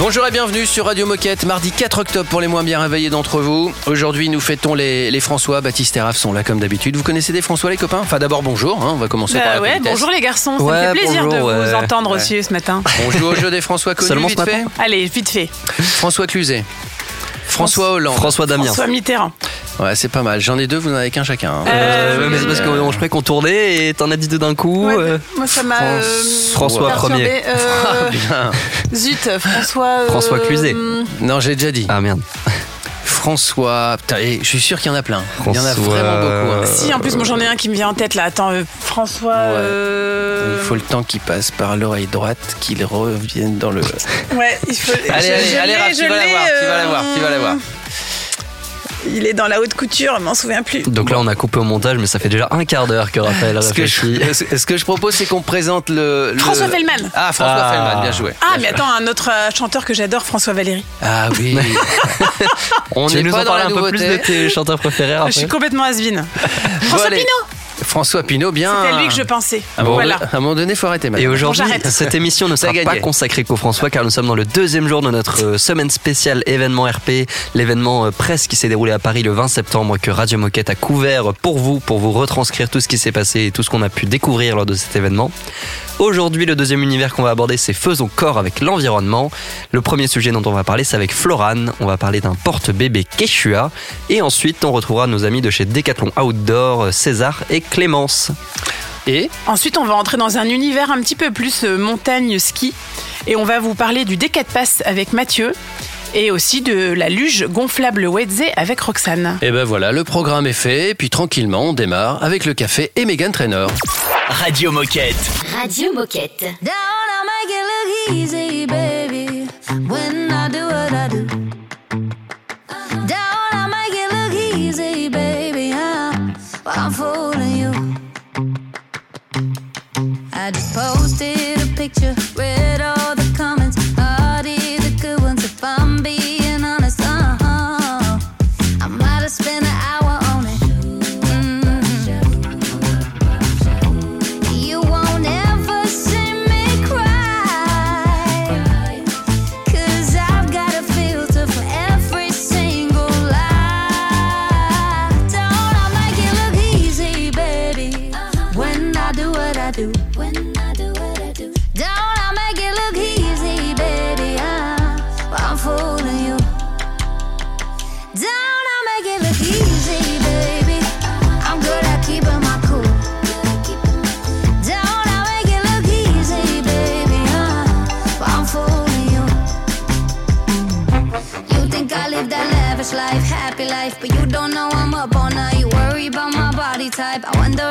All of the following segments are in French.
Bonjour et bienvenue sur Radio Moquette, mardi 4 octobre pour les moins bien réveillés d'entre vous. Aujourd'hui, nous fêtons les, les François. Baptiste et Raph sont là comme d'habitude. Vous connaissez des François, les copains? Enfin, d'abord, bonjour. hein, on va commencer par Bah la ouais, politesse. bonjour les garçons, ça Ouais, me fait plaisir bonjour, de vous ouais. entendre aussi ce matin. On joue au jeu des François connus, Seulement vite ce fait? matin Allez, vite fait. François Cluzet. François Hollande. François Damien. François Mitterrand. Ouais, c'est pas mal. J'en ai deux, vous n'en avez qu'un chacun. hein. Euh, Euh, ouais, mais c'est parce que euh, je croyais qu'on tournait et t'en as dit deux d'un coup. Ouais, euh, moi ça m'a euh, François. Euh, Bien. zut, François. euh, François Cluzet. Non, j'ai déjà dit. Ah merde. François. Putain, et je suis sûr qu'il y en a plein. Il y en a François- vraiment beaucoup. hein. Si, en plus, moi j'en ai un qui me vient en tête là. Attends, euh, François. euh, Il faut le temps qui passe par l'oreille droite, qu'il revienne dans le. Ouais, il faut. Allez, je- allez, je allez, l'ai, Raph, je tu vas la l'ai, voir, tu vas la voir, tu vas la euh, voir. Il est dans la haute couture, je m'en souviens plus. Donc là, on a coupé au montage, mais ça fait déjà un quart d'heure que Raphaël que, je, réfléchit. ce que je propose, c'est qu'on présente le. le- François Fellman. Ah, François Ah. Fellman, bien joué. Ah, Bien mais joué. attends, un autre euh, chanteur que j'adore, François Valéry. Ah oui. On Tu veux nous pas en dans parler la un peu plus de tes chanteurs préférés, Je suis complètement has-been. François allez. Pinault François Pinault, bien. C'était lui que je pensais. À un moment voilà. donné- à un moment donné, faut arrêter Et maintenant. aujourd'hui, j'arrête. cette émission ne sera pas consacrée qu'au François, car nous sommes dans le deuxième jour de notre euh, semaine spéciale événement RP, l'événement euh, presse qui s'est déroulé à Paris le 20 septembre, que Radio Moquette a couvert pour vous, pour vous retranscrire tout ce qui s'est passé et tout ce qu'on a pu découvrir lors de cet événement. Aujourd'hui, le deuxième univers qu'on va aborder, c'est Faisons corps avec l'environnement. Le premier sujet dont on va parler, c'est avec Florane. On va parler d'un porte-bébé Quechua. Et ensuite, on retrouvera nos amis de chez Decathlon Outdoor, euh, César et Clémence. Et Ensuite, on va entrer dans un univers un petit peu plus euh, montagne-ski. Et on va vous parler du D4 Pass avec Mathieu. Et aussi de la luge gonflable Wedze avec Roxane. Et ben voilà, le programme est fait, et puis tranquillement, on démarre avec le café et Megan Trainer. Radio Moquette. Radio Moquette. Down,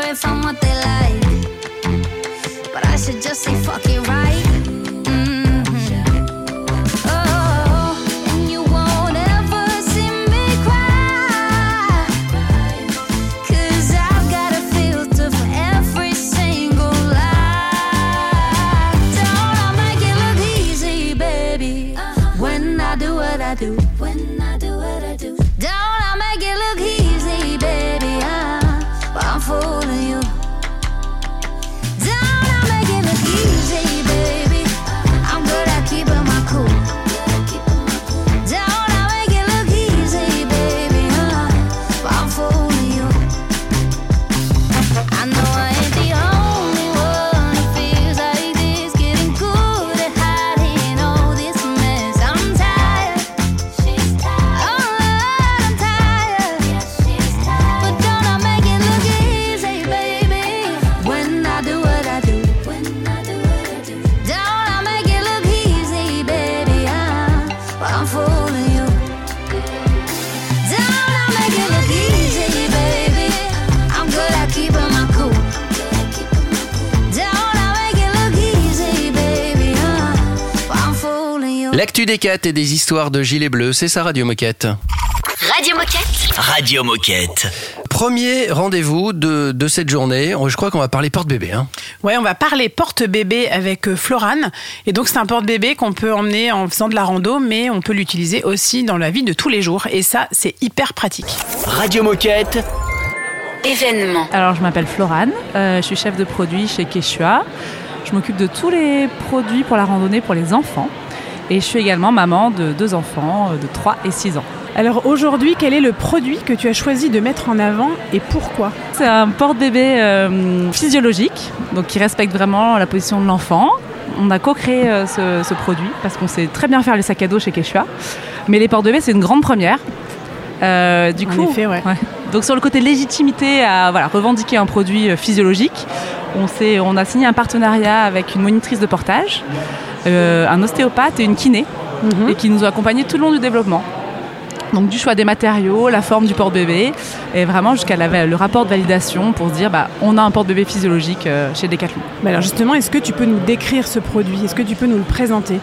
if I'm what they like. But I should just say fuck it right. Des 4 et des histoires de gilets bleus, c'est ça Radio Moquette. Radio Moquette. Radio Moquette. Premier rendez-vous de, de cette journée. Je crois qu'on va parler porte-bébé. Hein. Ouais, on va parler porte-bébé avec euh, Florane. Et donc, c'est un porte-bébé qu'on peut emmener en faisant de la rando, mais on peut l'utiliser aussi dans la vie de tous les jours. Et ça, c'est hyper pratique. Radio Moquette. Événement. Alors, je m'appelle Florane, euh, je suis chef de produit chez Quechua. Je m'occupe de tous les produits pour la randonnée pour les enfants. Et je suis également maman de deux enfants euh, de 3 et 6 ans. Alors, aujourd'hui, quel est le produit que tu as choisi de mettre en avant et pourquoi? C'est un porte-bébé euh, physiologique, donc qui respecte vraiment la position de l'enfant. On a co-créé euh, ce, ce produit parce qu'on sait très bien faire les sacs à dos chez Quechua. Mais les porte-bébés, c'est une grande première. Euh, du En coup, effet, ouais. Donc sur le côté légitimité à voilà, revendiquer un produit physiologique, on, a signé un partenariat avec une monitrice de portage, euh, un ostéopathe et une kiné, Mhm. et qui nous ont accompagnés tout le long du développement. Donc du choix des matériaux, la forme du porte-bébé, et vraiment jusqu'à le rapport de validation pour se dire bah, on a un porte-bébé physiologique euh, chez Decathlon. Alors justement, est-ce que tu peux nous décrire ce produit? Est-ce que tu peux nous le présenter?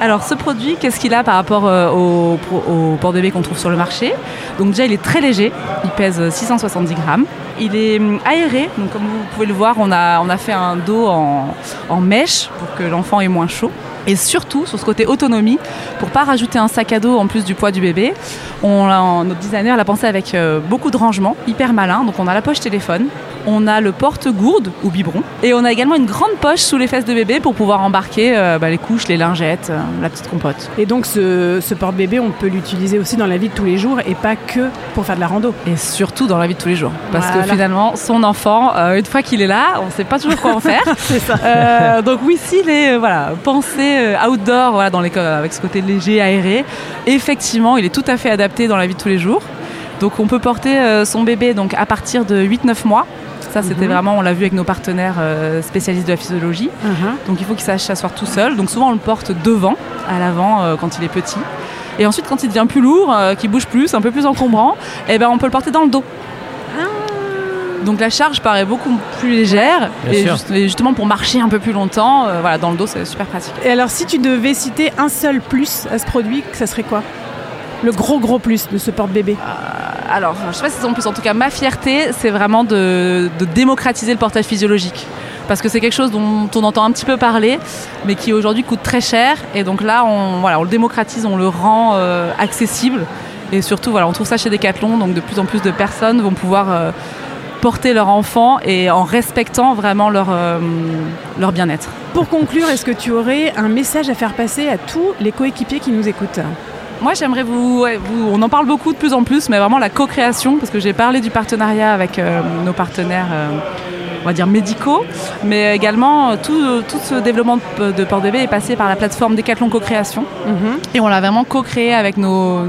Alors ce produit, qu'est-ce qu'il a par rapport euh, au, au porte-bébé qu'on trouve sur le marché? Donc déjà il est très léger, il pèse euh, 670 grammes. Il est hum, aéré, comme vous pouvez le voir, on a, fait un dos en, mèche pour que l'enfant ait moins chaud. Et surtout sur ce côté autonomie, pour pas rajouter un sac à dos en plus du poids du bébé, on notre designer l'a pensé avec euh, beaucoup de rangements, hyper malin. Donc on a la poche téléphone, on a le porte-gourde ou biberon, et on a également une grande poche sous les fesses de bébé pour pouvoir embarquer euh, bah, les couches, les lingettes, euh, la petite compote. Et donc, ce, ce porte-bébé, on peut l'utiliser aussi dans la vie de tous les jours et pas que pour faire de la rando. Et surtout dans la vie de tous les jours. Parce Voilà. que finalement, son enfant, euh, une fois qu'il est là, on ne sait pas toujours quoi en faire. C'est ça. Donc oui, s'il est voilà, pensé outdoor, voilà, dans les, avec ce côté léger, aéré, effectivement, il est tout à fait adapté dans la vie de tous les jours. Donc on peut porter son bébé donc, à partir de 8-9 mois. Ça, c'était Mhm. vraiment, on l'a vu avec nos partenaires euh, spécialistes de la physiologie. Mhm. Donc il faut qu'il sache s'asseoir tout seul. Donc souvent on le porte devant, à l'avant euh, quand il est petit. Et ensuite quand il devient plus lourd, euh, qu'il bouge plus, un peu plus encombrant, eh ben on peut le porter dans le dos. Donc la charge paraît beaucoup plus légère et, sûr. juste- et justement pour marcher un peu plus longtemps, euh, voilà dans le dos c'est super pratique. Et alors, si tu devais citer un seul plus à ce produit, ça serait quoi? Le gros gros plus de ce porte-bébé Alors je sais pas si c'est en plus, en tout cas ma fierté c'est vraiment de, de démocratiser le portage physiologique. Parce que c'est quelque chose dont on entend un petit peu parler, mais qui aujourd'hui coûte très cher. Et donc là, on, voilà, on le démocratise, on le rend euh, accessible. Et surtout, voilà, on trouve ça chez Decathlon, donc de plus en plus de personnes vont pouvoir euh, porter leur enfant et en respectant vraiment leur, euh, leur bien-être. Pour conclure, est-ce que tu aurais un message à faire passer à tous les coéquipiers qui nous écoutent? Moi, j'aimerais vous, On en parle beaucoup de plus en plus, mais vraiment la co-création, parce que j'ai parlé du partenariat avec euh, nos partenaires. euh, on va dire médicaux, mais également euh, tout, tout ce développement de, de Port bébé est passé par la plateforme Decathlon Co-création et on l'a vraiment co-créé avec nos,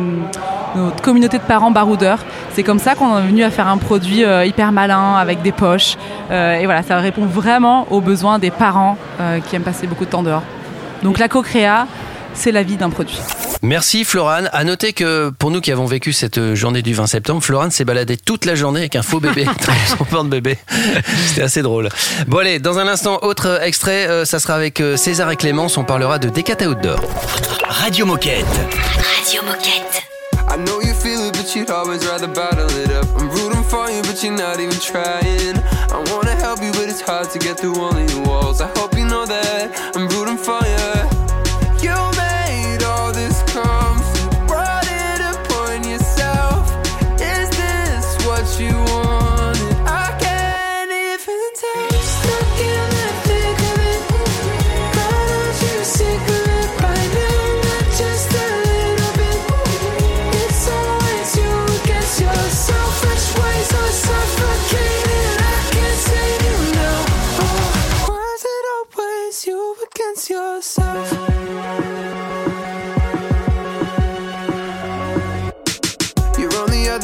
notre communauté de parents baroudeurs. C'est comme ça qu'on est venu à faire un produit euh, hyper malin avec des poches Euh, et voilà, ça répond vraiment aux besoins des parents euh, qui aiment passer beaucoup de temps dehors. Donc la co-créa, c'est la vie d'un produit. Merci Florane. À noter que pour nous qui avons vécu cette journée du 20 septembre, Florane s'est baladée toute la journée avec un faux bébé dans son porte-bébé. C'était assez drôle. Bon allez, dans un instant, autre extrait, euh, ça sera avec euh, César et Clémence, on parlera de Decat Outdoor. Radio Moquette. Radio Moquette. I know you feel it, but you'd always rather bottle it up. I'm rooting for you, but you're not even trying. I wanna help you, but it's hard to get through all of your walls. I hope you know that I'm rooting for. You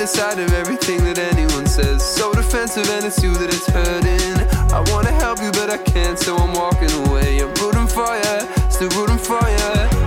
on the other side of everything that anyone says. So defensive, and it's you that it's hurting. I wanna help you, but I can't, so I'm walking away. I'm rooting for you, still rooting for you.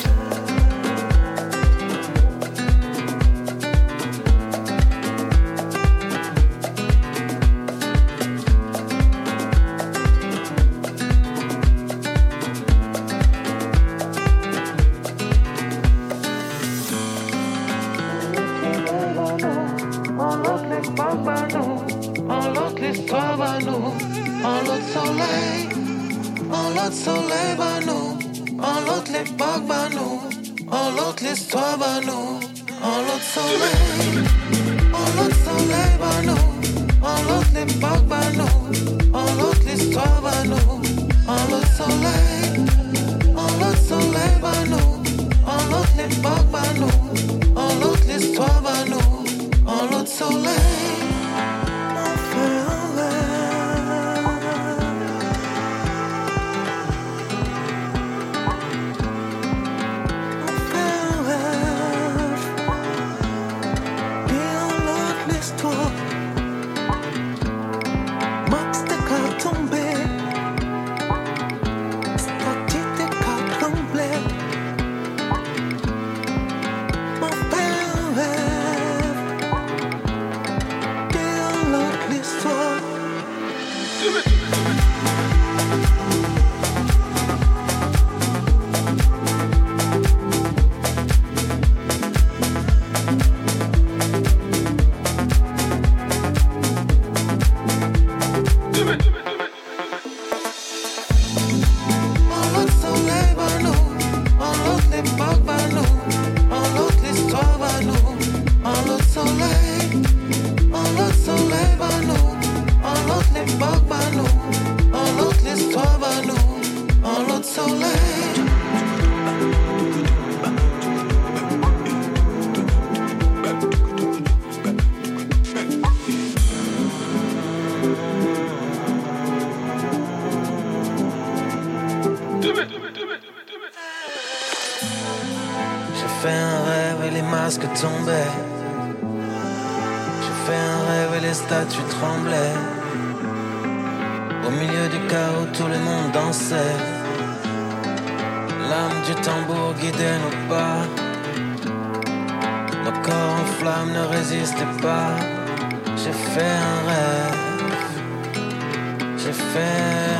Tambour guidait nos pas. Nos corps en flammes ne résistaient pas. J'ai fait un rêve. J'ai fait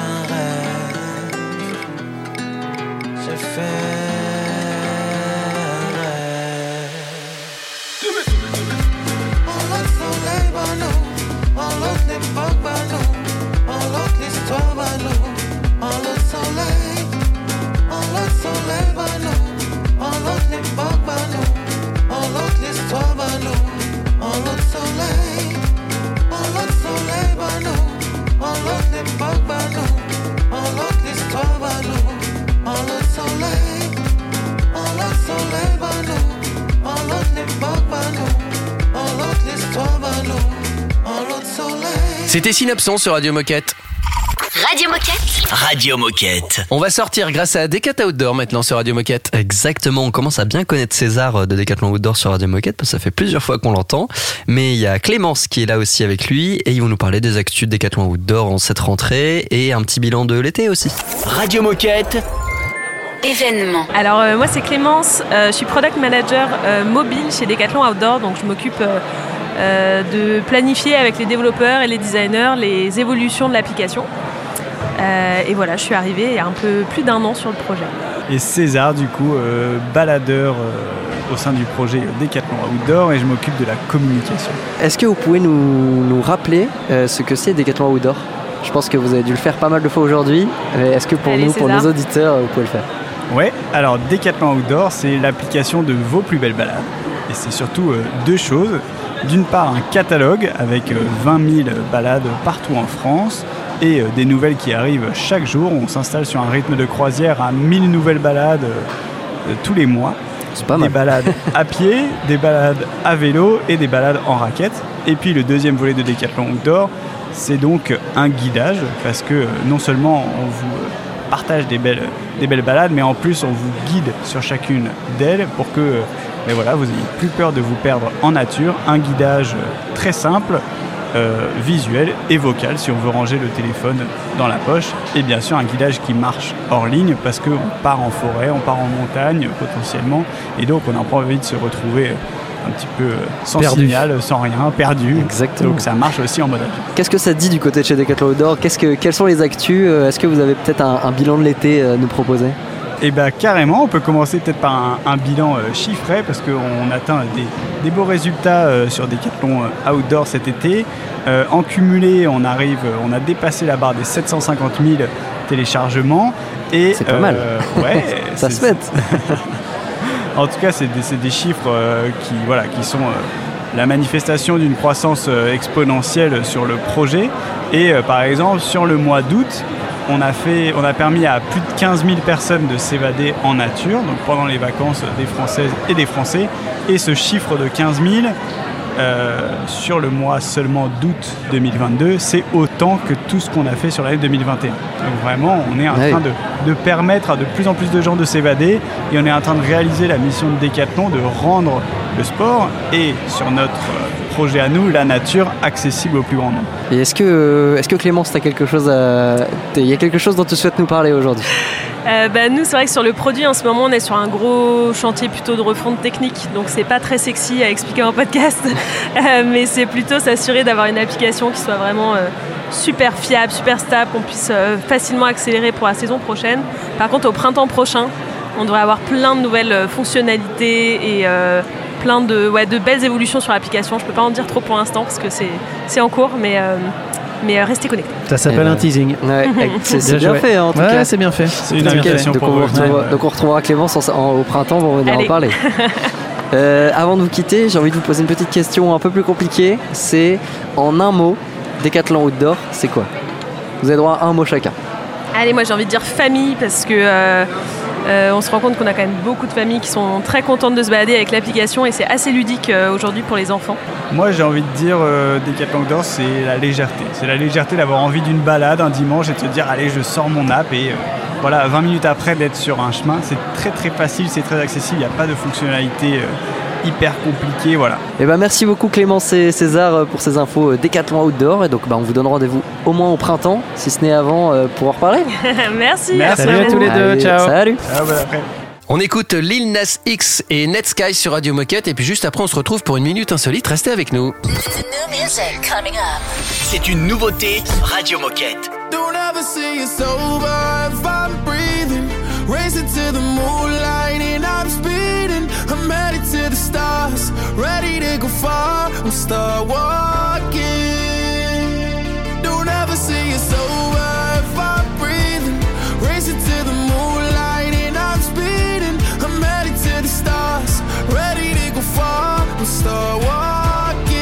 C'était Synapson sur Radio Moquette. Radio Moquette. Radio Moquette. On va sortir grâce à Decat Outdoor maintenant sur Radio Moquette. Exactement, on commence à bien connaître César euh, de Decathlon Outdoor sur Radio Moquette parce que ça fait plusieurs fois qu'on l'entend. Mais il y a Clémence qui est là aussi avec lui et ils vont nous parler des actus de Decathlon Outdoor en cette rentrée et un petit bilan de l'été aussi. Radio Moquette. Événement. Alors euh, moi c'est Clémence, euh, je suis product manager euh, mobile chez Decathlon Outdoor, donc je m'occupe euh, euh, de planifier avec les développeurs et les designers les évolutions de l'application. Euh, et voilà, je suis arrivée il y a un peu plus d'un an sur le projet. Et César, du coup, euh, baladeur euh, au sein du projet Decathlon Outdoor et je m'occupe de la communication. Est-ce que vous pouvez nous, nous rappeler euh, ce que c'est Decathlon Outdoor? Je pense que vous avez dû le faire pas mal de fois aujourd'hui. mais Est-ce que pour Allez, nous, pour nos auditeurs, vous pouvez le faire? Ouais, alors Decathlon Outdoor, c'est l'application de vos plus belles balades. Et c'est surtout euh, deux choses. D'une part, un catalogue avec euh, 20 000 balades partout en France et euh, des nouvelles qui arrivent chaque jour. On s'installe sur un rythme de croisière à 1000 nouvelles balades euh, tous les mois. C'est pas des mal. balades à pied, des balades à vélo et des balades en raquette. Et puis le deuxième volet de Decathlon Outdoor, c'est donc un guidage parce que euh, non seulement on vous partage des belles, des belles balades, mais en plus on vous guide sur chacune d'elles pour que mais voilà, vous n'ayez plus peur de vous perdre en nature. Un guidage très simple, euh, visuel et vocal si on veut ranger le téléphone dans la poche. Et bien sûr un guidage qui marche hors ligne parce qu'on part en forêt, on part en montagne potentiellement. Et donc on n'a pas envie de se retrouver euh, un petit peu euh, sans Perdu. signal, sans rien, perdu. Exactement. Donc ça marche aussi en mode avion. Qu'est-ce que ça dit du côté de chez Decathlon Outdoor? Qu'est-ce que, Quelles sont les actus? Euh, Est-ce que vous avez peut-être un, un bilan de l'été euh, à nous proposer? Et bien carrément, on peut commencer peut-être par un, un bilan euh, chiffré parce qu'on atteint des, des beaux résultats euh, sur Decathlon euh, Outdoor cet été. Euh, en cumulé, on arrive, on a dépassé la barre des 750 000 téléchargements. Et, C'est pas mal. Ouais, Ça se fête. En tout cas, c'est des, des chiffres qui, voilà, qui sont la manifestation d'une croissance exponentielle sur le projet. Et par exemple, sur le mois d'août, on a, fait, on a permis à plus de 15 000 personnes de s'évader en nature, donc pendant les vacances des Françaises et des Français. Et ce chiffre de 15 000, euh, sur le mois seulement d'août 2022, c'est autant que tout ce qu'on a fait sur l'année 2021. Donc vraiment, on est en train de, de permettre à de plus en plus de gens de s'évader et on est en train de réaliser la mission de Decathlon de rendre le sport et sur notre euh, projet à nous, la nature, accessible au plus grand nombre. Et est-ce que, euh, est-ce que Clémence, t'as quelque chose à... Il y a quelque chose dont tu souhaites nous parler aujourd'hui? Euh, bah, nous, c'est vrai que sur le produit, en ce moment, on est sur un gros chantier plutôt de refonte technique. Donc, c'est pas très sexy à expliquer en podcast. Euh, mais c'est plutôt s'assurer d'avoir une application qui soit vraiment euh, super fiable, super stable, qu'on puisse facilement accélérer pour la saison prochaine. Par contre, au printemps prochain, on devrait avoir plein de nouvelles fonctionnalités et euh, plein de, ouais, de belles évolutions sur l'application. Je peux pas en dire trop pour l'instant parce que c'est c'est en cours, mais, euh, mais euh, restez connectés. Ça s'appelle Eh ben, un teasing. Ouais, c'est c'est bien fait hein, en tout ouais, cas. c'est bien fait. C'est une invitation donc, pour on vous. retrouvera, Ouais. donc on retrouvera Clémence en- en- au printemps pour venir en parler. Euh, avant de vous quitter, j'ai envie de vous poser une petite question un peu plus compliquée. C'est en un mot, Decathlon Outdoor, c'est quoi? Vous avez droit à un mot chacun. Allez, moi j'ai envie de dire famille parce que euh, euh, on se rend compte qu'on a quand même beaucoup de familles qui sont très contentes de se balader avec l'application et c'est assez ludique euh, aujourd'hui pour les enfants. Moi, j'ai envie de dire, euh, Decathlon Outdoor, c'est la légèreté. C'est la légèreté d'avoir envie d'une balade un dimanche et de se dire, allez, je sors mon app et euh, voilà, 20 minutes après d'être sur un chemin. C'est très très facile, c'est très accessible, il n'y a pas de fonctionnalité hyper compliquée. Voilà. Et ben merci beaucoup Clémence et César euh, pour ces infos euh, Decathlon Outdoor. Et donc bah, on vous donne rendez-vous au moins au printemps, si ce n'est avant, euh, pour en reparler. Merci. Merci Salut à tous les deux, Allez, ciao. Salut. Ah, après. On écoute Lil Nas X et Netsky sur Radio Moquette et puis juste après on se retrouve pour une minute insolite. Restez avec nous. C'est une nouveauté Radio Moquette. Don't ever say it's over if I'm breathing. Racing to the moonlight and I'm speeding. I'm headed to the stars, ready to go far. I'm start walking. Don't ever say it's over if I'm breathing. Racing to the moonlight and I'm speeding. I'm headed to the stars, ready to go far. I'm start walking.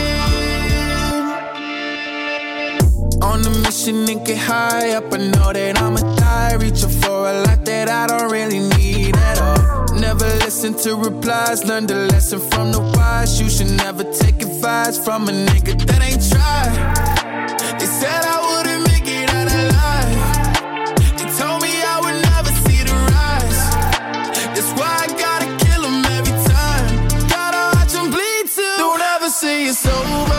On a mission and get high up. I know that I'ma die. Reaching for a lot that I don't really need listen to replies. Learn the lesson from the wise. You should never take advice from a nigga that ain't tried. They said I wouldn't make it out alive. They told me I would never see the rise. That's why I gotta kill every time. Gotta watch bleed too. Don't ever say it's over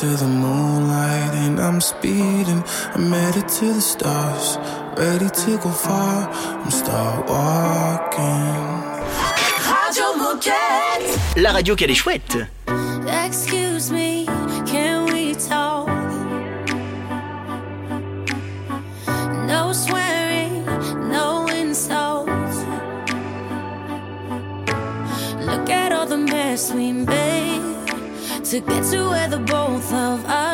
To the moonlight and I'm speeding. I'm headed to the stars, ready to go far. I'm start walking. Radio Moquette. La radio qu'elle est chouette. To get to where the both of us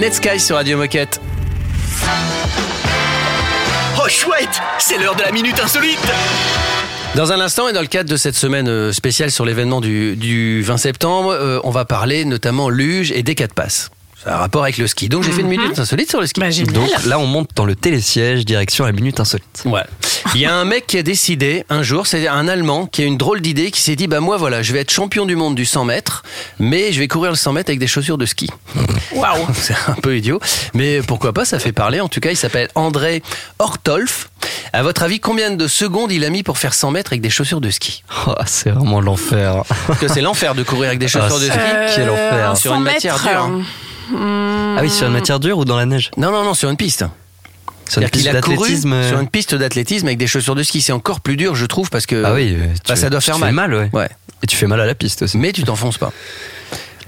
Netsky sur Radio Moquette. Oh chouette, c'est l'heure de la minute insolite. Dans un instant et dans le cadre de cette semaine euh, spéciale sur l'événement du, du 20 septembre, euh, on va parler notamment luge et des quatre passes. Ça a un rapport avec le ski. Donc j'ai fait une minute insolite sur le ski. Donc là, on monte dans le télésiège, direction la minute insolite. Ouais. Il y a un mec qui a décidé un jour, c'est un Allemand qui a une drôle d'idée, qui s'est dit bah moi voilà, je vais être champion du monde du 100 mètres, mais je vais courir le 100 mètres avec des chaussures de ski. Waouh, c'est un peu idiot, mais pourquoi pas, ça fait parler. En tout cas, il s'appelle André Hortolf. À votre avis, combien de secondes il a mis pour faire 100 mètres avec des chaussures de ski? Oh, c'est vraiment l'enfer. Parce que c'est l'enfer de courir avec des chaussures de ski. Euh, Quel enfer. Sur une matière dure. hein. Ah oui, sur une matière dure ou dans la neige Non, non, non, sur une piste. Sur une piste a couru d'athlétisme. euh, Sur une piste d'athlétisme avec des chaussures de ski. C'est encore plus dur, je trouve, parce que Ah oui, euh, bah, tu- ça doit tu faire te fais mal. ouais. Et tu fais mal à la piste aussi. Mais tu t'enfonces pas.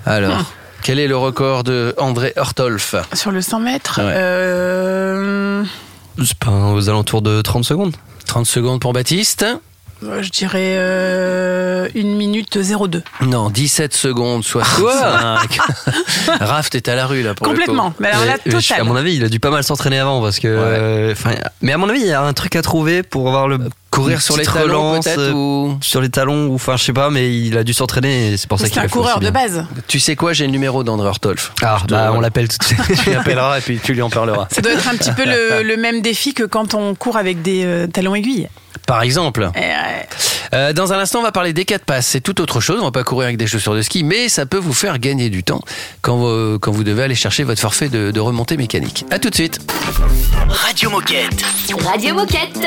Alors, Ah. quel est le record de André Hortolf Sur le 100 mètres, Ouais. euh, C'est pas aux alentours de 30 secondes 30 secondes pour Baptiste. Je dirais euh, une minute 02. Non, 17 secondes, 65. Raph, t'es à la rue là pour le Complètement. coup. Mais alors là, total. à mon avis, il a dû pas mal s'entraîner avant parce que. euh, mais à mon avis, il y a un truc à trouver pour avoir le Courir sur les talons euh, ou sur les talons ou enfin je sais pas, mais il a dû s'entraîner c'est pour ça qu'il a un coureur de bien. base. Tu sais quoi, j'ai le numéro d'André Hortolf. Ah, bah, on l'appelle tout de suite. Tu l'appelleras et puis tu lui en parleras. Ça doit être un petit peu le, le même défi que quand on court avec des euh, talons aiguilles. Par exemple. Eh ouais. Euh, dans un instant, on va parler des quatre passes. C'est tout autre chose. On va pas courir avec des chaussures de ski, mais ça peut vous faire gagner du temps quand vous, quand vous devez aller chercher votre forfait de, de remontée mécanique. À tout de suite. Radio Moquette. Radio Moquette.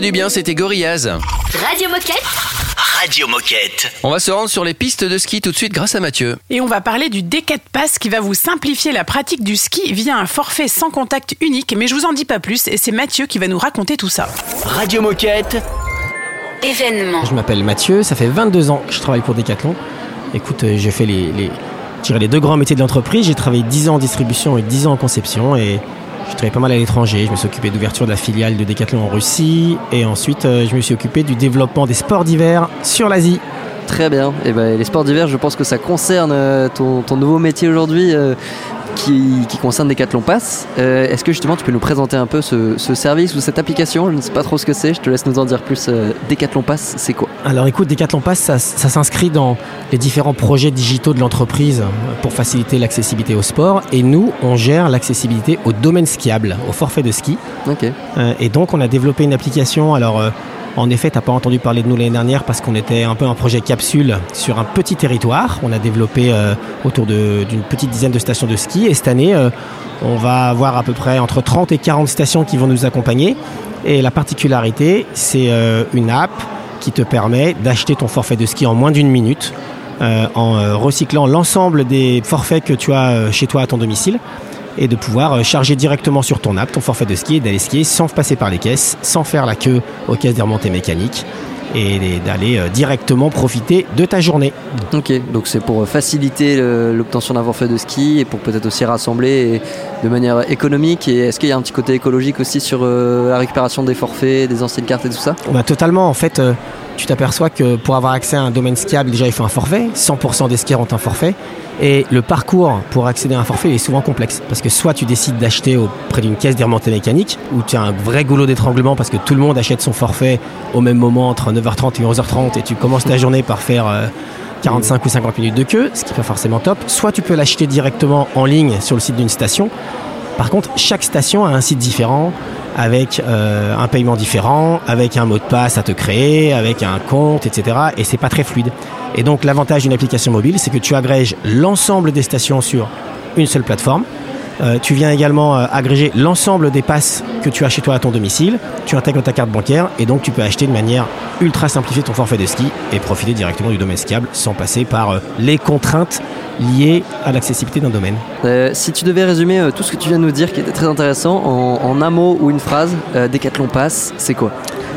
du bien, c'était Gorillaz. Radio Moquette Radio Moquette. On va se rendre sur les pistes de ski tout de suite grâce à Mathieu. Et on va parler du Decathlon Pass qui va vous simplifier la pratique du ski via un forfait sans contact unique, mais je vous en dis pas plus et c'est Mathieu qui va nous raconter tout ça. Radio Moquette Événement. Je m'appelle Mathieu, ça fait 22 ans que je travaille pour Decathlon. Écoute, euh, j'ai fait les, les, les deux grands métiers de l'entreprise, j'ai travaillé 10 ans en distribution et 10 ans en conception et je travaillais pas mal à l'étranger. Je me suis occupé d'ouverture de la filiale de Decathlon en Russie. Et ensuite, euh, je me suis occupé du développement des sports d'hiver sur l'Asie. Très bien. Et ben, les sports d'hiver, je pense que ça concerne euh, ton, ton nouveau métier aujourd'hui. Euh, qui, qui concerne Decathlon Pass. Euh, Est-ce que justement tu peux nous présenter un peu ce, ce service ou cette application? Je ne sais pas trop ce que c'est, je te laisse nous en dire plus. Euh, Decathlon Pass, c'est quoi? Alors écoute, Decathlon Pass, ça, ça s'inscrit dans les différents projets digitaux de l'entreprise pour faciliter l'accessibilité au sport. Et nous, on gère l'accessibilité au domaine skiable, au forfait de ski. Euh, et donc, on a développé une application. Alors, en effet, tu n'as pas entendu parler de nous l'année dernière parce qu'on était un peu un projet capsule sur un petit territoire. On a développé euh, autour d'une petite dizaine de stations de ski. Et cette année, euh, on va avoir à peu près entre 30 et 40 stations qui vont nous accompagner. Et la particularité, c'est euh, une app qui te permet d'acheter ton forfait de ski en moins d'une minute. en recyclant l'ensemble des forfaits que tu as chez toi à ton domicile et de pouvoir euh, charger directement sur ton app ton forfait de ski et d'aller skier sans passer par les caisses, sans faire la queue aux caisses des remontées mécaniques et d'aller euh, directement profiter de ta journée. Ok, donc c'est pour faciliter le- l'obtention d'un forfait de ski et pour peut-être aussi rassembler de manière économique. Et est-ce qu'il y a un petit côté écologique aussi sur euh, la récupération des forfaits, des anciennes cartes et tout ça? A totalement, en fait, euh, tu t'aperçois que pour avoir accès à un domaine skiable, déjà il faut un forfait, 100% des skieurs ont un forfait, et le parcours pour accéder à un forfait est souvent complexe, parce que soit tu décides d'acheter auprès d'une caisse des mécaniques, où tu as un vrai goulot d'étranglement parce que tout le monde achète son forfait au même moment entre 9h30 et 11h30, et tu commences ta journée par faire... euh, 45 ou 50 minutes de queue, ce qui n'est pas forcément top. Soit tu peux l'acheter directement en ligne sur le site d'une station. Par contre, chaque station a un site différent, avec euh, un paiement différent, avec un mot de passe à te créer, avec un compte, etc. Et c'est pas très fluide. Et donc l'avantage d'une application mobile, c'est que tu agrèges l'ensemble des stations sur une seule plateforme. Euh, tu viens également euh, agréger l'ensemble des passes que tu as chez toi à ton domicile. Tu intègres ta carte bancaire et donc tu peux acheter de manière ultra simplifiée ton forfait de ski et profiter directement du domaine skiable sans passer par les contraintes liées à l'accessibilité d'un domaine. Euh, si tu devais résumer euh, tout ce que tu viens de nous dire, qui était très intéressant, en, en un mot ou une phrase, euh, Décathlon Pass, c'est quoi?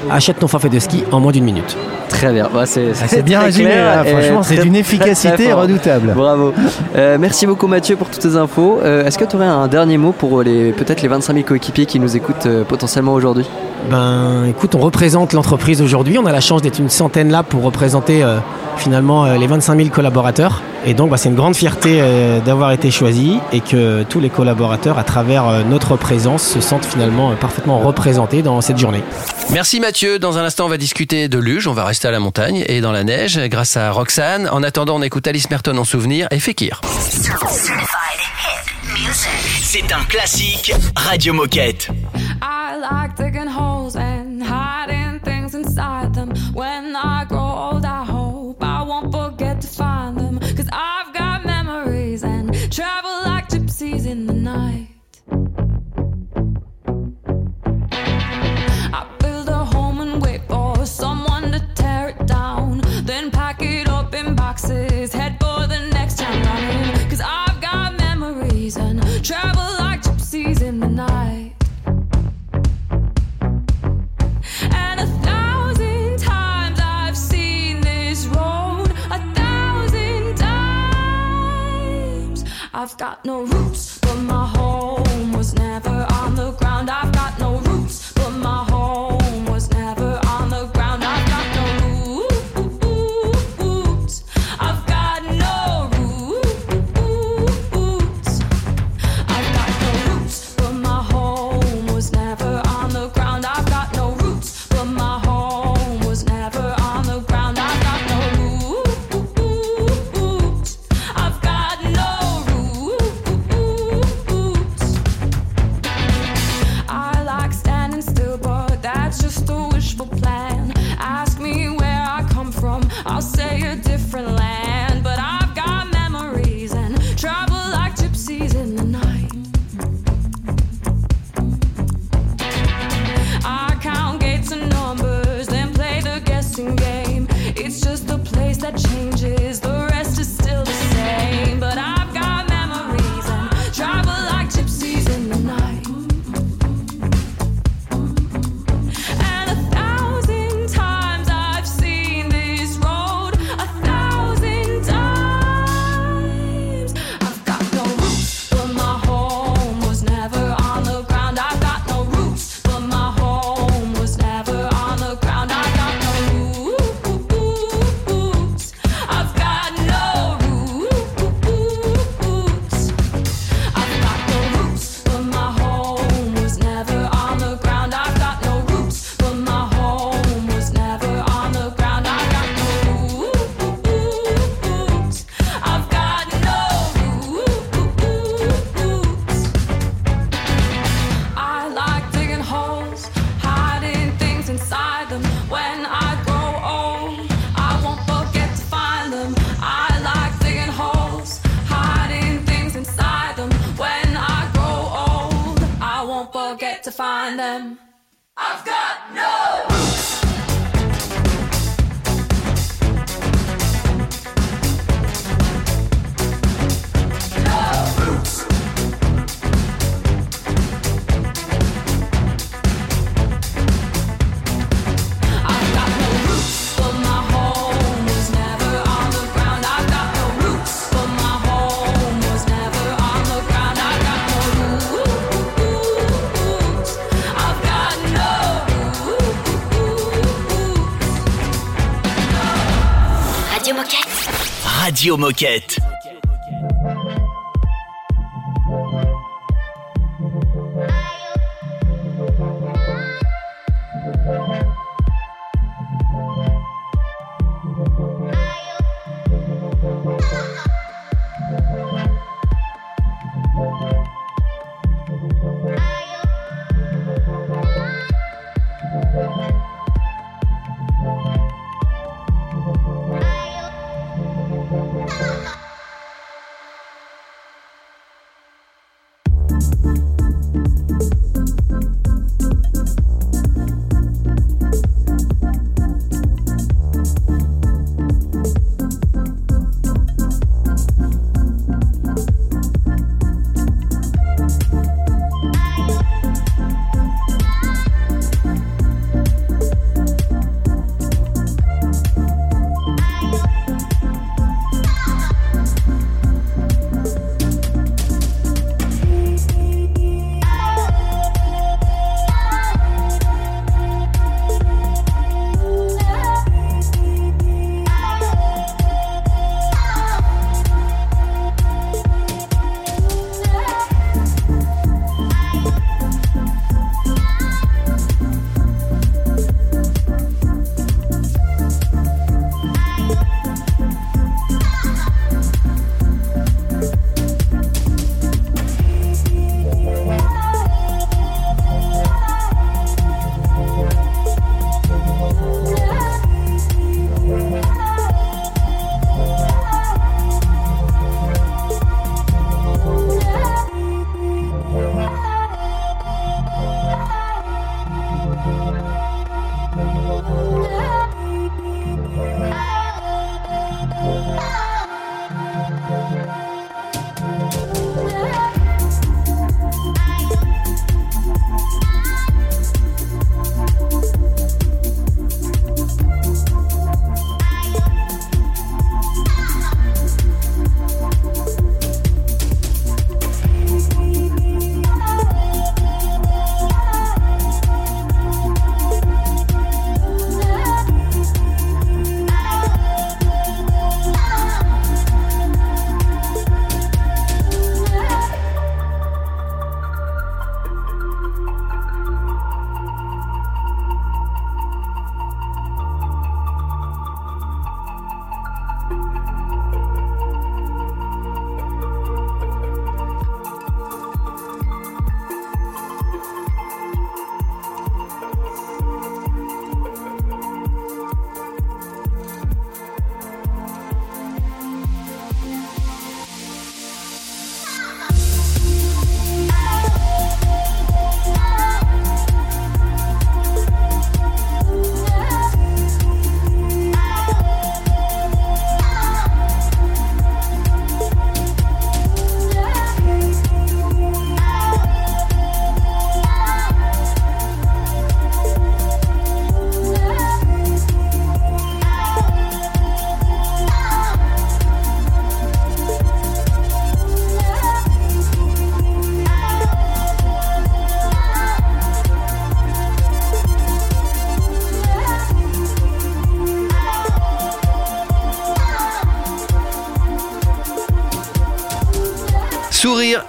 Achète ton forfait de ski en moins d'une minute. Très bien, Bah, c'est Ah, bien très résumé, clair là. et Franchement, c'est d'une efficacité très redoutable. Bravo. Euh, merci beaucoup Mathieu pour toutes ces infos. Euh, Est-ce que tu aurais un dernier mot pour les peut-être les 25 000 coéquipiers qui nous écoutent euh, potentiellement aujourd'hui? Ben, écoute, on représente l'entreprise aujourd'hui. On a la chance d'être une centaine là pour représenter euh, finalement euh, les 25 000 collaborateurs. Et donc, bah, c'est une grande fierté euh, d'avoir été choisi et que tous les collaborateurs, à travers euh, notre présence, se sentent finalement euh, parfaitement représentés dans cette journée. Merci Mathieu. Dans un instant, on va discuter de luge. On va rester à la montagne et dans la neige grâce à Roxane. En attendant, on écoute Alice Merton en souvenir et Fekir. C'est un classique Radio Moquette. I like digging holes and hiding got no roots, changes, Radio Moquette.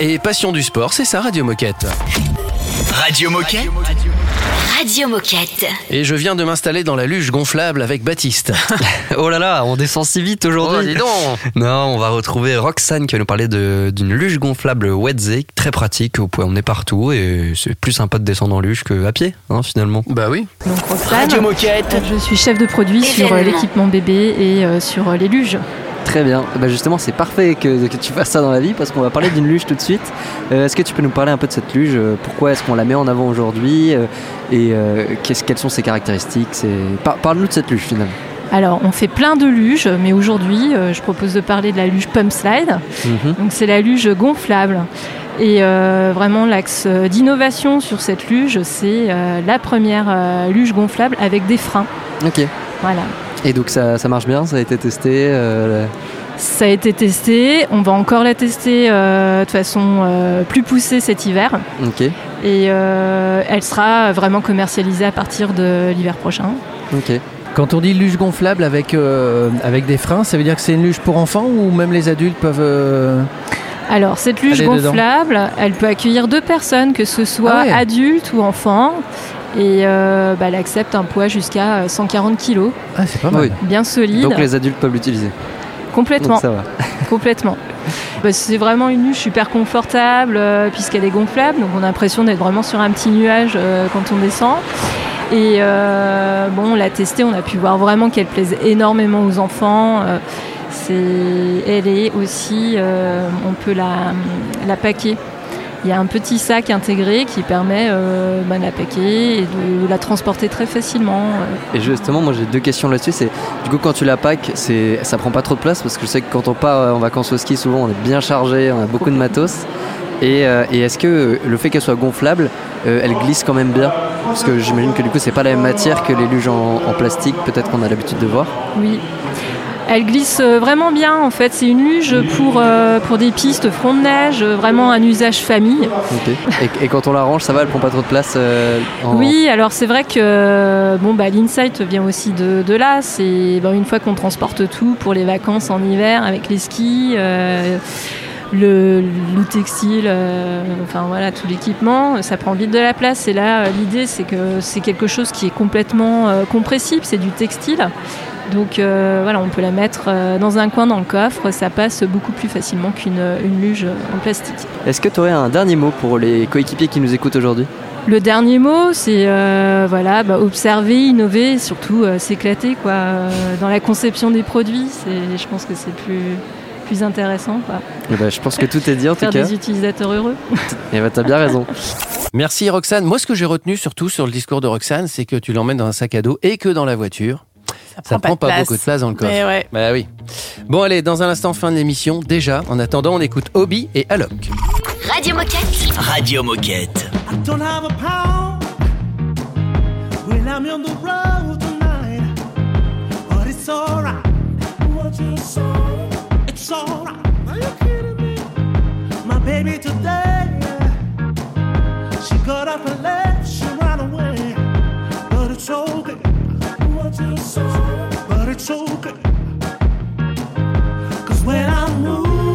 Et passion du sport, c'est ça Radio Moquette. Radio Moquette. Radio Moquette. Et je viens de m'installer dans la luge gonflable avec Baptiste. oh là là, on descend si vite aujourd'hui. Oh, dis donc. Non, on va retrouver Roxane qui va nous parler de- d'une luge gonflable Wedze, très pratique, vous pouvez emmener partout et c'est plus sympa de descendre en luge qu'à pied, hein, finalement. Bah oui. Roxane. Je suis chef de produit sur euh, l'équipement bébé et euh, sur euh, les luges. Très bien. Bah justement, c'est parfait que, que tu fasses ça dans la vie parce qu'on va parler d'une luge tout de suite. Euh, est-ce que tu peux nous parler un peu de cette luge? Euh, Pourquoi est-ce qu'on la met en avant aujourd'hui? Euh, Et euh, qu'est-ce- quelles sont ses caractéristiques? Par- Parle-nous de cette luge finalement. Alors, on fait plein de luges, mais aujourd'hui, euh, je propose de parler de la luge Pump Slide. Mhm. Donc, c'est la luge gonflable. Et euh, vraiment, l'axe d'innovation sur cette luge, c'est euh, la première luge gonflable avec des freins. Ok. Voilà. Et donc ça, ça marche bien Ça a été testé euh, Ça a été testé. On va encore la tester euh, de façon euh, plus poussée cet hiver. Ok. Et euh, elle sera vraiment commercialisée à partir de l'hiver prochain. Ok. Quand on dit luge gonflable avec, euh, avec des freins, ça veut dire que c'est une luge pour enfants ou même les adultes peuvent. euh, Alors, cette luge Allez dedans. gonflable, elle peut accueillir deux personnes, que ce soit Ah ouais. adultes ou enfants. Et euh, bah, elle accepte un poids jusqu'à euh, 140 kg. Ah, c'est pas mal. Oui. Bien solide. Donc les adultes peuvent l'utiliser. Complètement. Donc ça va. Complètement. Bah, c'est vraiment une luge super confortable euh, puisqu'elle est gonflable. Donc, on a l'impression d'être vraiment sur un petit nuage euh, quand on descend. Et euh, bon, on l'a testée, on a pu voir vraiment qu'elle plaise énormément aux enfants. Euh, c'est, elle est aussi, euh, on peut la, la paquer. Il y a un petit sac intégré qui permet euh, bah, de la paquer et de la transporter très facilement. euh. Et justement, moi j'ai deux questions là-dessus. C'est du coup quand tu la pack, c'est ça prend pas trop de place parce que je sais que quand on part en vacances au ski, souvent on est bien chargé, on a beaucoup de matos. Et, euh, et est-ce que le fait qu'elle soit gonflable, euh, elle glisse quand même bien? Parce que j'imagine que du coup c'est pas la même matière que les luges en, en plastique, peut-être qu'on a l'habitude de voir. Oui. Elle glisse euh, vraiment bien en fait. C'est une luge pour, euh, pour des pistes front de neige, euh, vraiment un usage famille. Et, et quand on la range, ça va, elle prend pas trop de place euh, en- Oui, alors c'est vrai que bon, bah, l'insight vient aussi de, de là. C'est une fois qu'on transporte tout pour les vacances en hiver avec les skis, euh, le, le textile, euh, enfin voilà, tout l'équipement, ça prend vite de la place. Et là, euh, l'idée c'est que c'est quelque chose qui est complètement euh, compressible, c'est du textile. Donc euh, voilà, on peut la mettre euh, dans un coin dans le coffre, ça passe beaucoup plus facilement qu'une une luge en plastique. Est-ce que tu aurais un dernier mot pour les coéquipiers qui nous écoutent aujourd'hui? Le dernier mot, c'est euh, voilà, bah, observer, innover, et surtout euh, s'éclater quoi. Euh, dans la conception des produits. C'est, je pense que c'est plus plus intéressant. Quoi. Eh ben, Je pense que tout est dit en Faire tout cas. des utilisateurs heureux. Et ben, t'as bien raison. Merci Roxane. Moi, ce que j'ai retenu surtout sur le discours de Roxane, c'est que tu l'emmènes dans un sac à dos et que dans la voiture. Ça, prend pas place. beaucoup de place dans le coffre. Mais ouais. Bah oui. Bon, allez, dans un instant, fin de l'émission. Déjà, en attendant, on écoute Obi et Alok. Radio Moquette. Radio Moquette. I don't have a pound when I'm on the road tonight, but it's alright. What you say? It's alright. Are you kidding me? My baby today, she got up and left, she ran away, but it's okay. But it's okay. 'Cause when I move,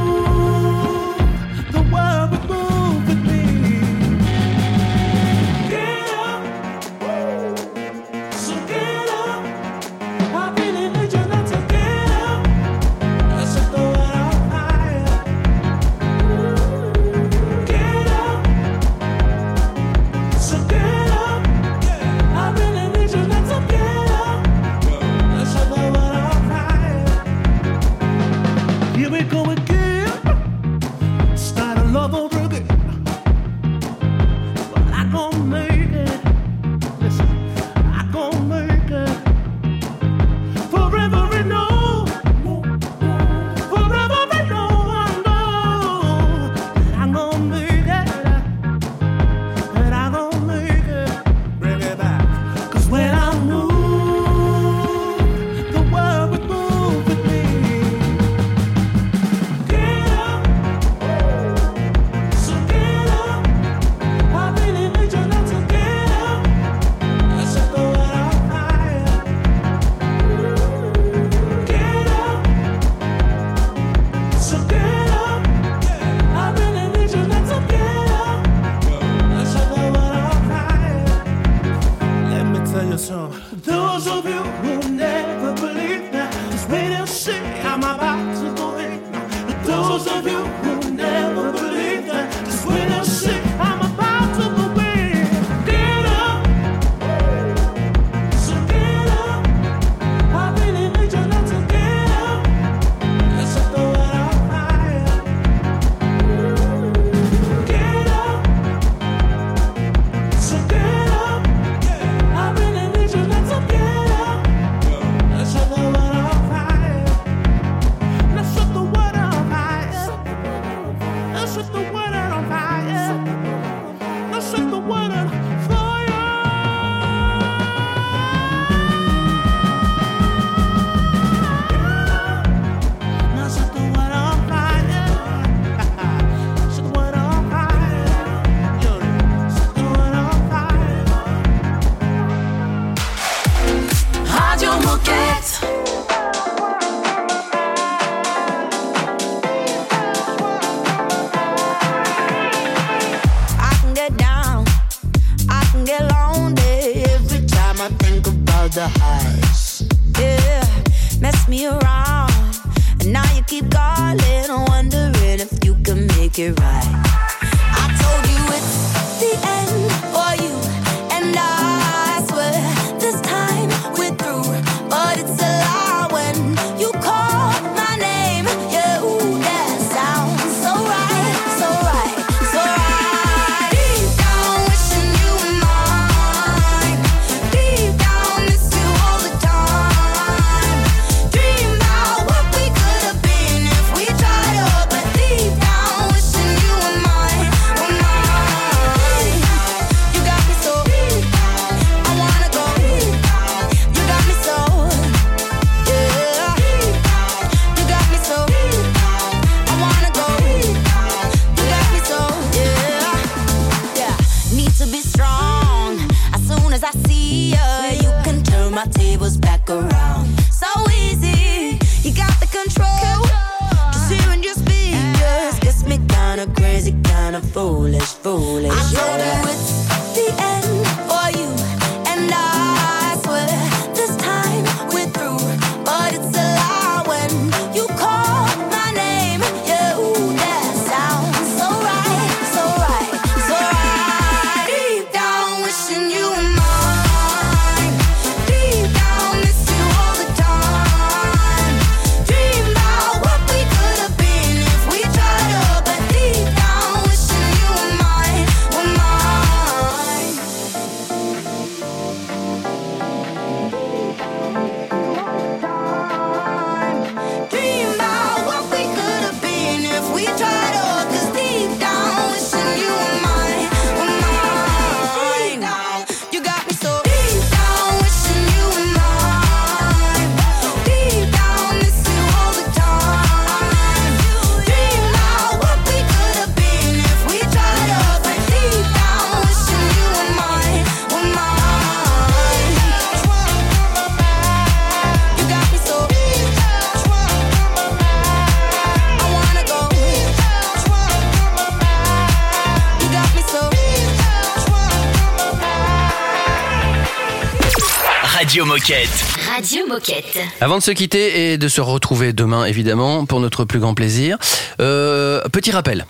Moquette. Radio Moquette. Avant de se quitter et de se retrouver demain, évidemment, pour notre plus grand plaisir, euh, petit rappel.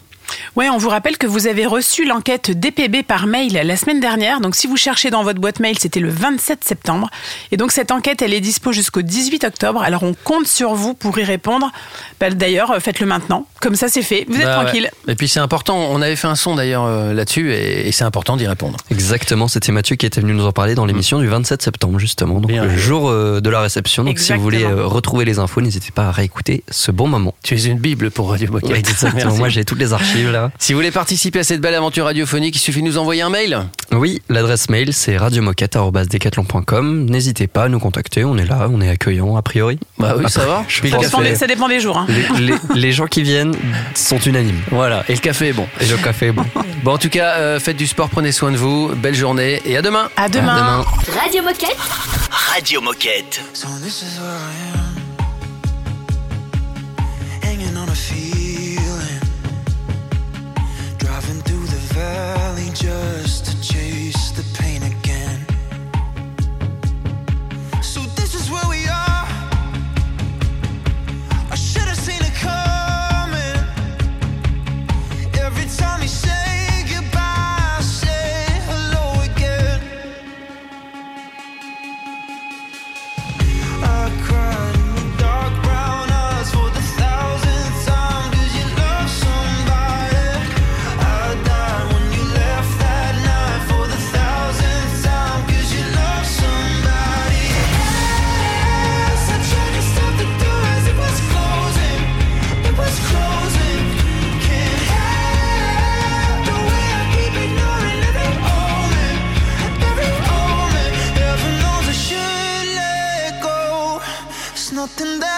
Ouais, on vous rappelle que vous avez reçu l'enquête DPB par mail la semaine dernière. Donc, si vous cherchez dans votre boîte mail, c'était le 27 septembre. Et donc, cette enquête, elle est dispo jusqu'au 18 octobre. Alors, on compte sur vous pour y répondre. Bah, D'ailleurs, euh, faites-le maintenant. Comme ça, c'est fait. Vous êtes Bah ouais. tranquille. Et puis c'est important, on avait fait un son d'ailleurs euh, là-dessus et, et c'est important d'y répondre. Exactement, c'était Mathieu qui était venu nous en parler dans l'émission du 27 septembre justement, donc Bien le jour euh, de la réception. Donc si vous voulez euh, retrouver les infos, n'hésitez pas à réécouter ce bon moment. Tu es une bible pour Radio Moquette. Exactement, moi j'ai toutes les archives Si vous voulez participer à cette belle aventure radiophonique, il suffit de nous envoyer un mail. Oui, l'adresse mail c'est radiomoquette.com. N'hésitez pas à nous contacter, on est là, on est accueillant a priori. Bah oui, ça va. Ça dépend, des, ça dépend des jours. hein. les, les- les gens qui viennent sont unanimes. Voilà, et le café est bon. Et le café est bon. Bon, en tout cas, euh, faites du sport, prenez soin de vous, belle journée et à demain. À demain. Radio Moquette. Radio Moquette. So this is where I am, just to change.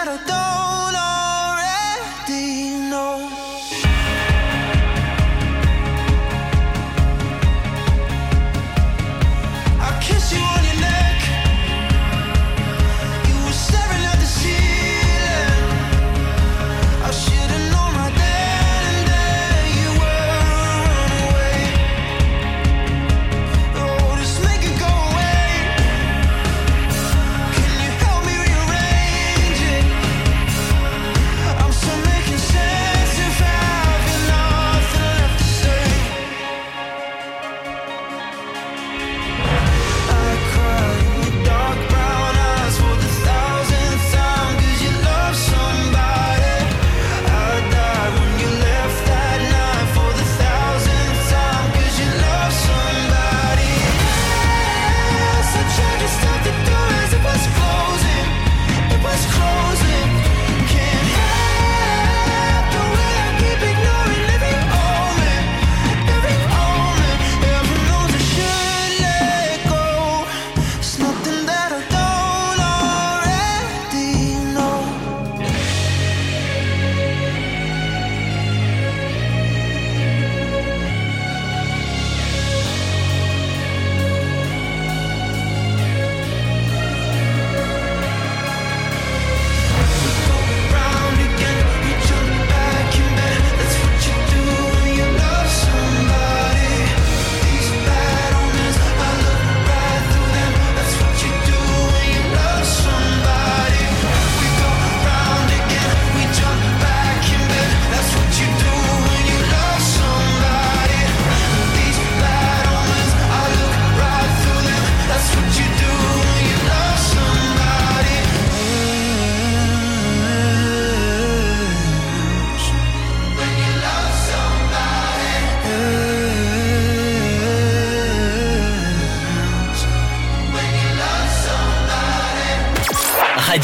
gotta do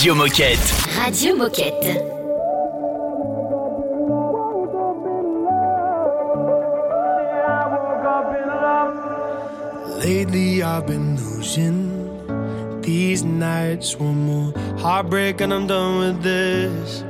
Radio Moquette. Radio Moquette. Lately I've been losing these nights. One more heartbreak and I'm done with this.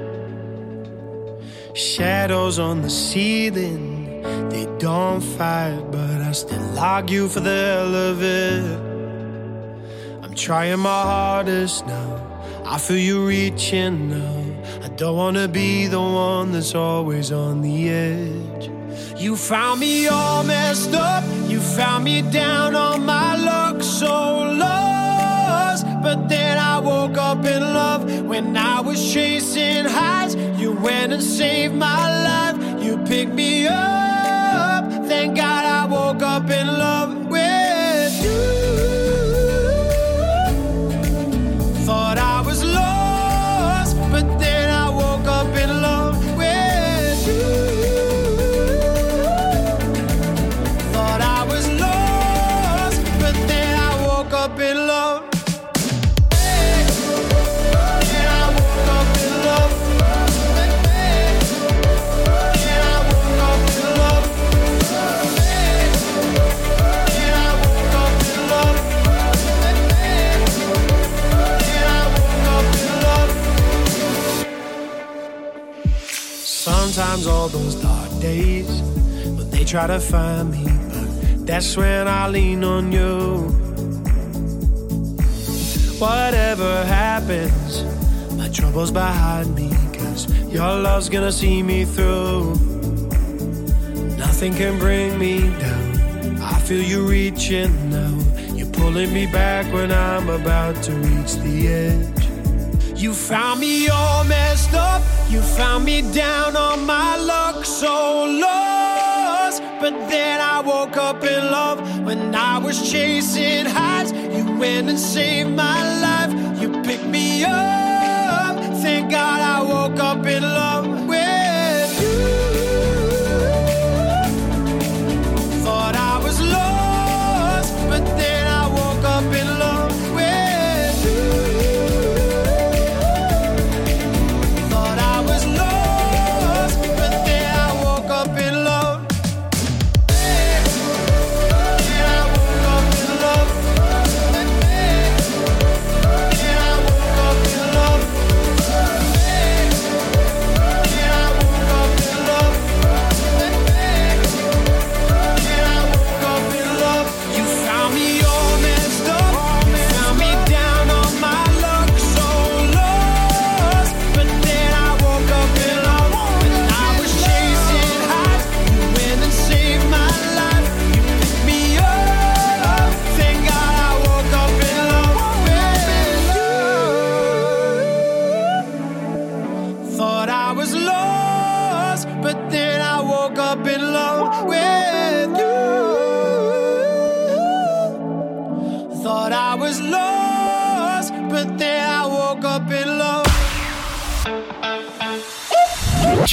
Shadows on the ceiling, they don't fight, but I still argue for the hell of it. I'm trying my hardest now. I feel you reaching now. I don't wanna be the one that's always on the edge. You found me all messed up. You found me down on my luck, so lost. But then I woke up in love when I was chasing highs. You went and saved my life. You picked me up. Thank God I woke up in love All those dark days when they try to find me, but that's when I lean on you. Whatever happens, my troubles behind me, cause your love's gonna see me through. Nothing can bring me down. I feel you reaching now. You're pulling me back when I'm about to reach the edge. You found me all messed up. You found me down on my luck, so lost. But then I woke up in love when I was chasing highs. You went and saved my life. You picked me up. Thank God I woke up in love